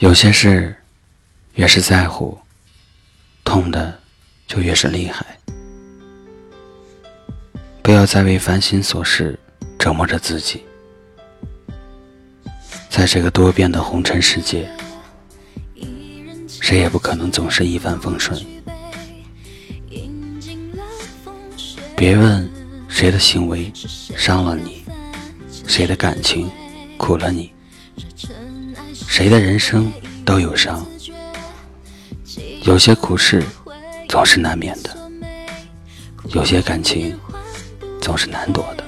有些事越是在乎，痛的就越是厉害。不要再为烦心琐事折磨着自己。在这个多变的红尘世界，谁也不可能总是一帆风顺。别问谁的行为伤了你，谁的感情苦了你。谁的人生都有伤，有些苦事总是难免的，有些感情总是难躲的。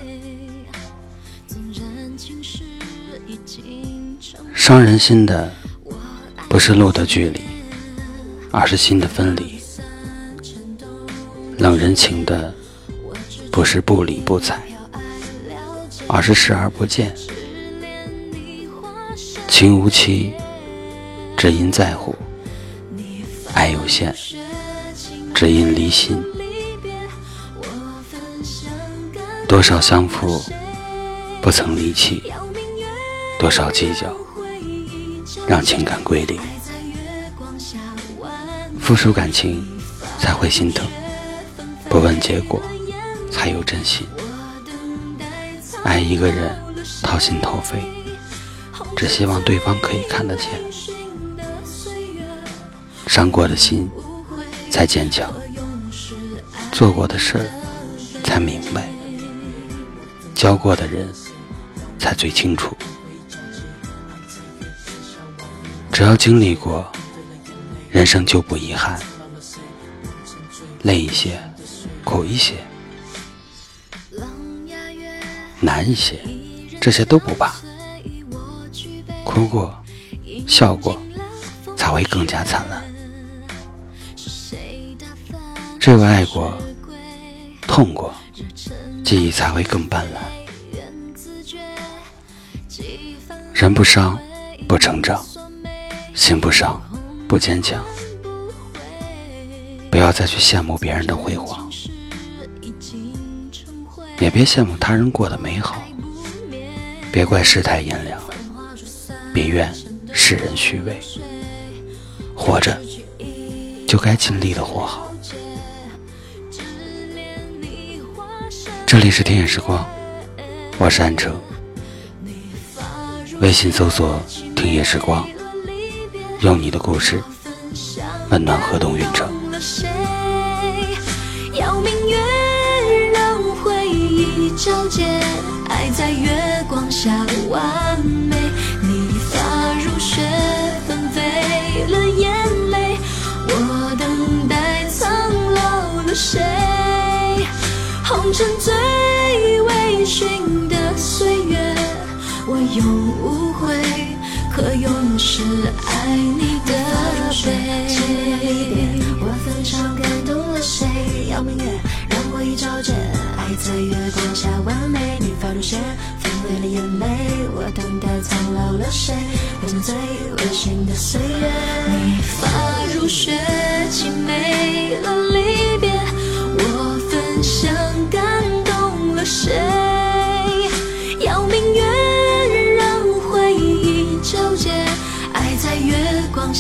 伤人心的不是路的距离，而是心的分离；冷人情的不是不理不睬，而是视而不见。情无期，只因在乎；爱有限，只因离心。多少相负不曾离弃，多少计较让情感归零。付出感情才会心疼，不问结果才有真心。爱一个人，掏心掏肺。只希望对方可以看得见，伤过的心才坚强，做过的事儿才明白，交过的人才最清楚。只要经历过，人生就不遗憾。累一些，苦一些，难一些，这些都不怕。哭过，笑过，才会更加灿烂；只有爱过，痛过，记忆才会更斑斓。人不伤，不成长；心不伤，不坚强。不要再去羡慕别人的辉煌，也别羡慕他人过得美好。别怪世态炎凉。别怨世人虚伪，活着就该尽力的活好。这里是天野时光，我是安哲。微信搜索“听野时光”，用你的故事温暖河东云城。要明月让回忆皎洁，爱在月光下完美。红尘最微醺的岁月，我永无悔，可永是爱你的悲。我分享感动了谁？要明月让回忆皎洁，爱在月光下完美。你发如雪。纷飞了眼泪，我等待苍老了谁？回成最微醺的岁月。你发如雪，凄美了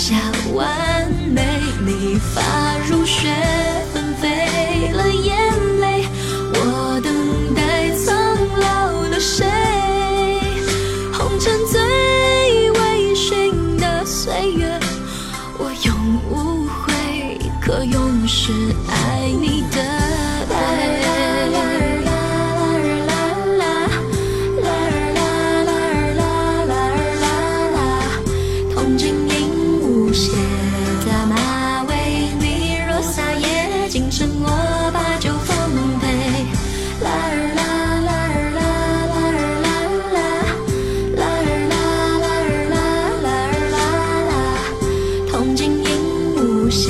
下完美，你发如雪，纷飞了眼泪，我等待苍老了谁？红尘最微醺的岁月，我永无悔，可永世爱你。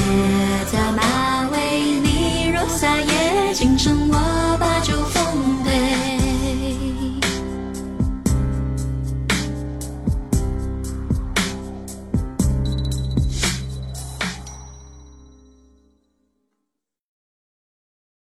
soon.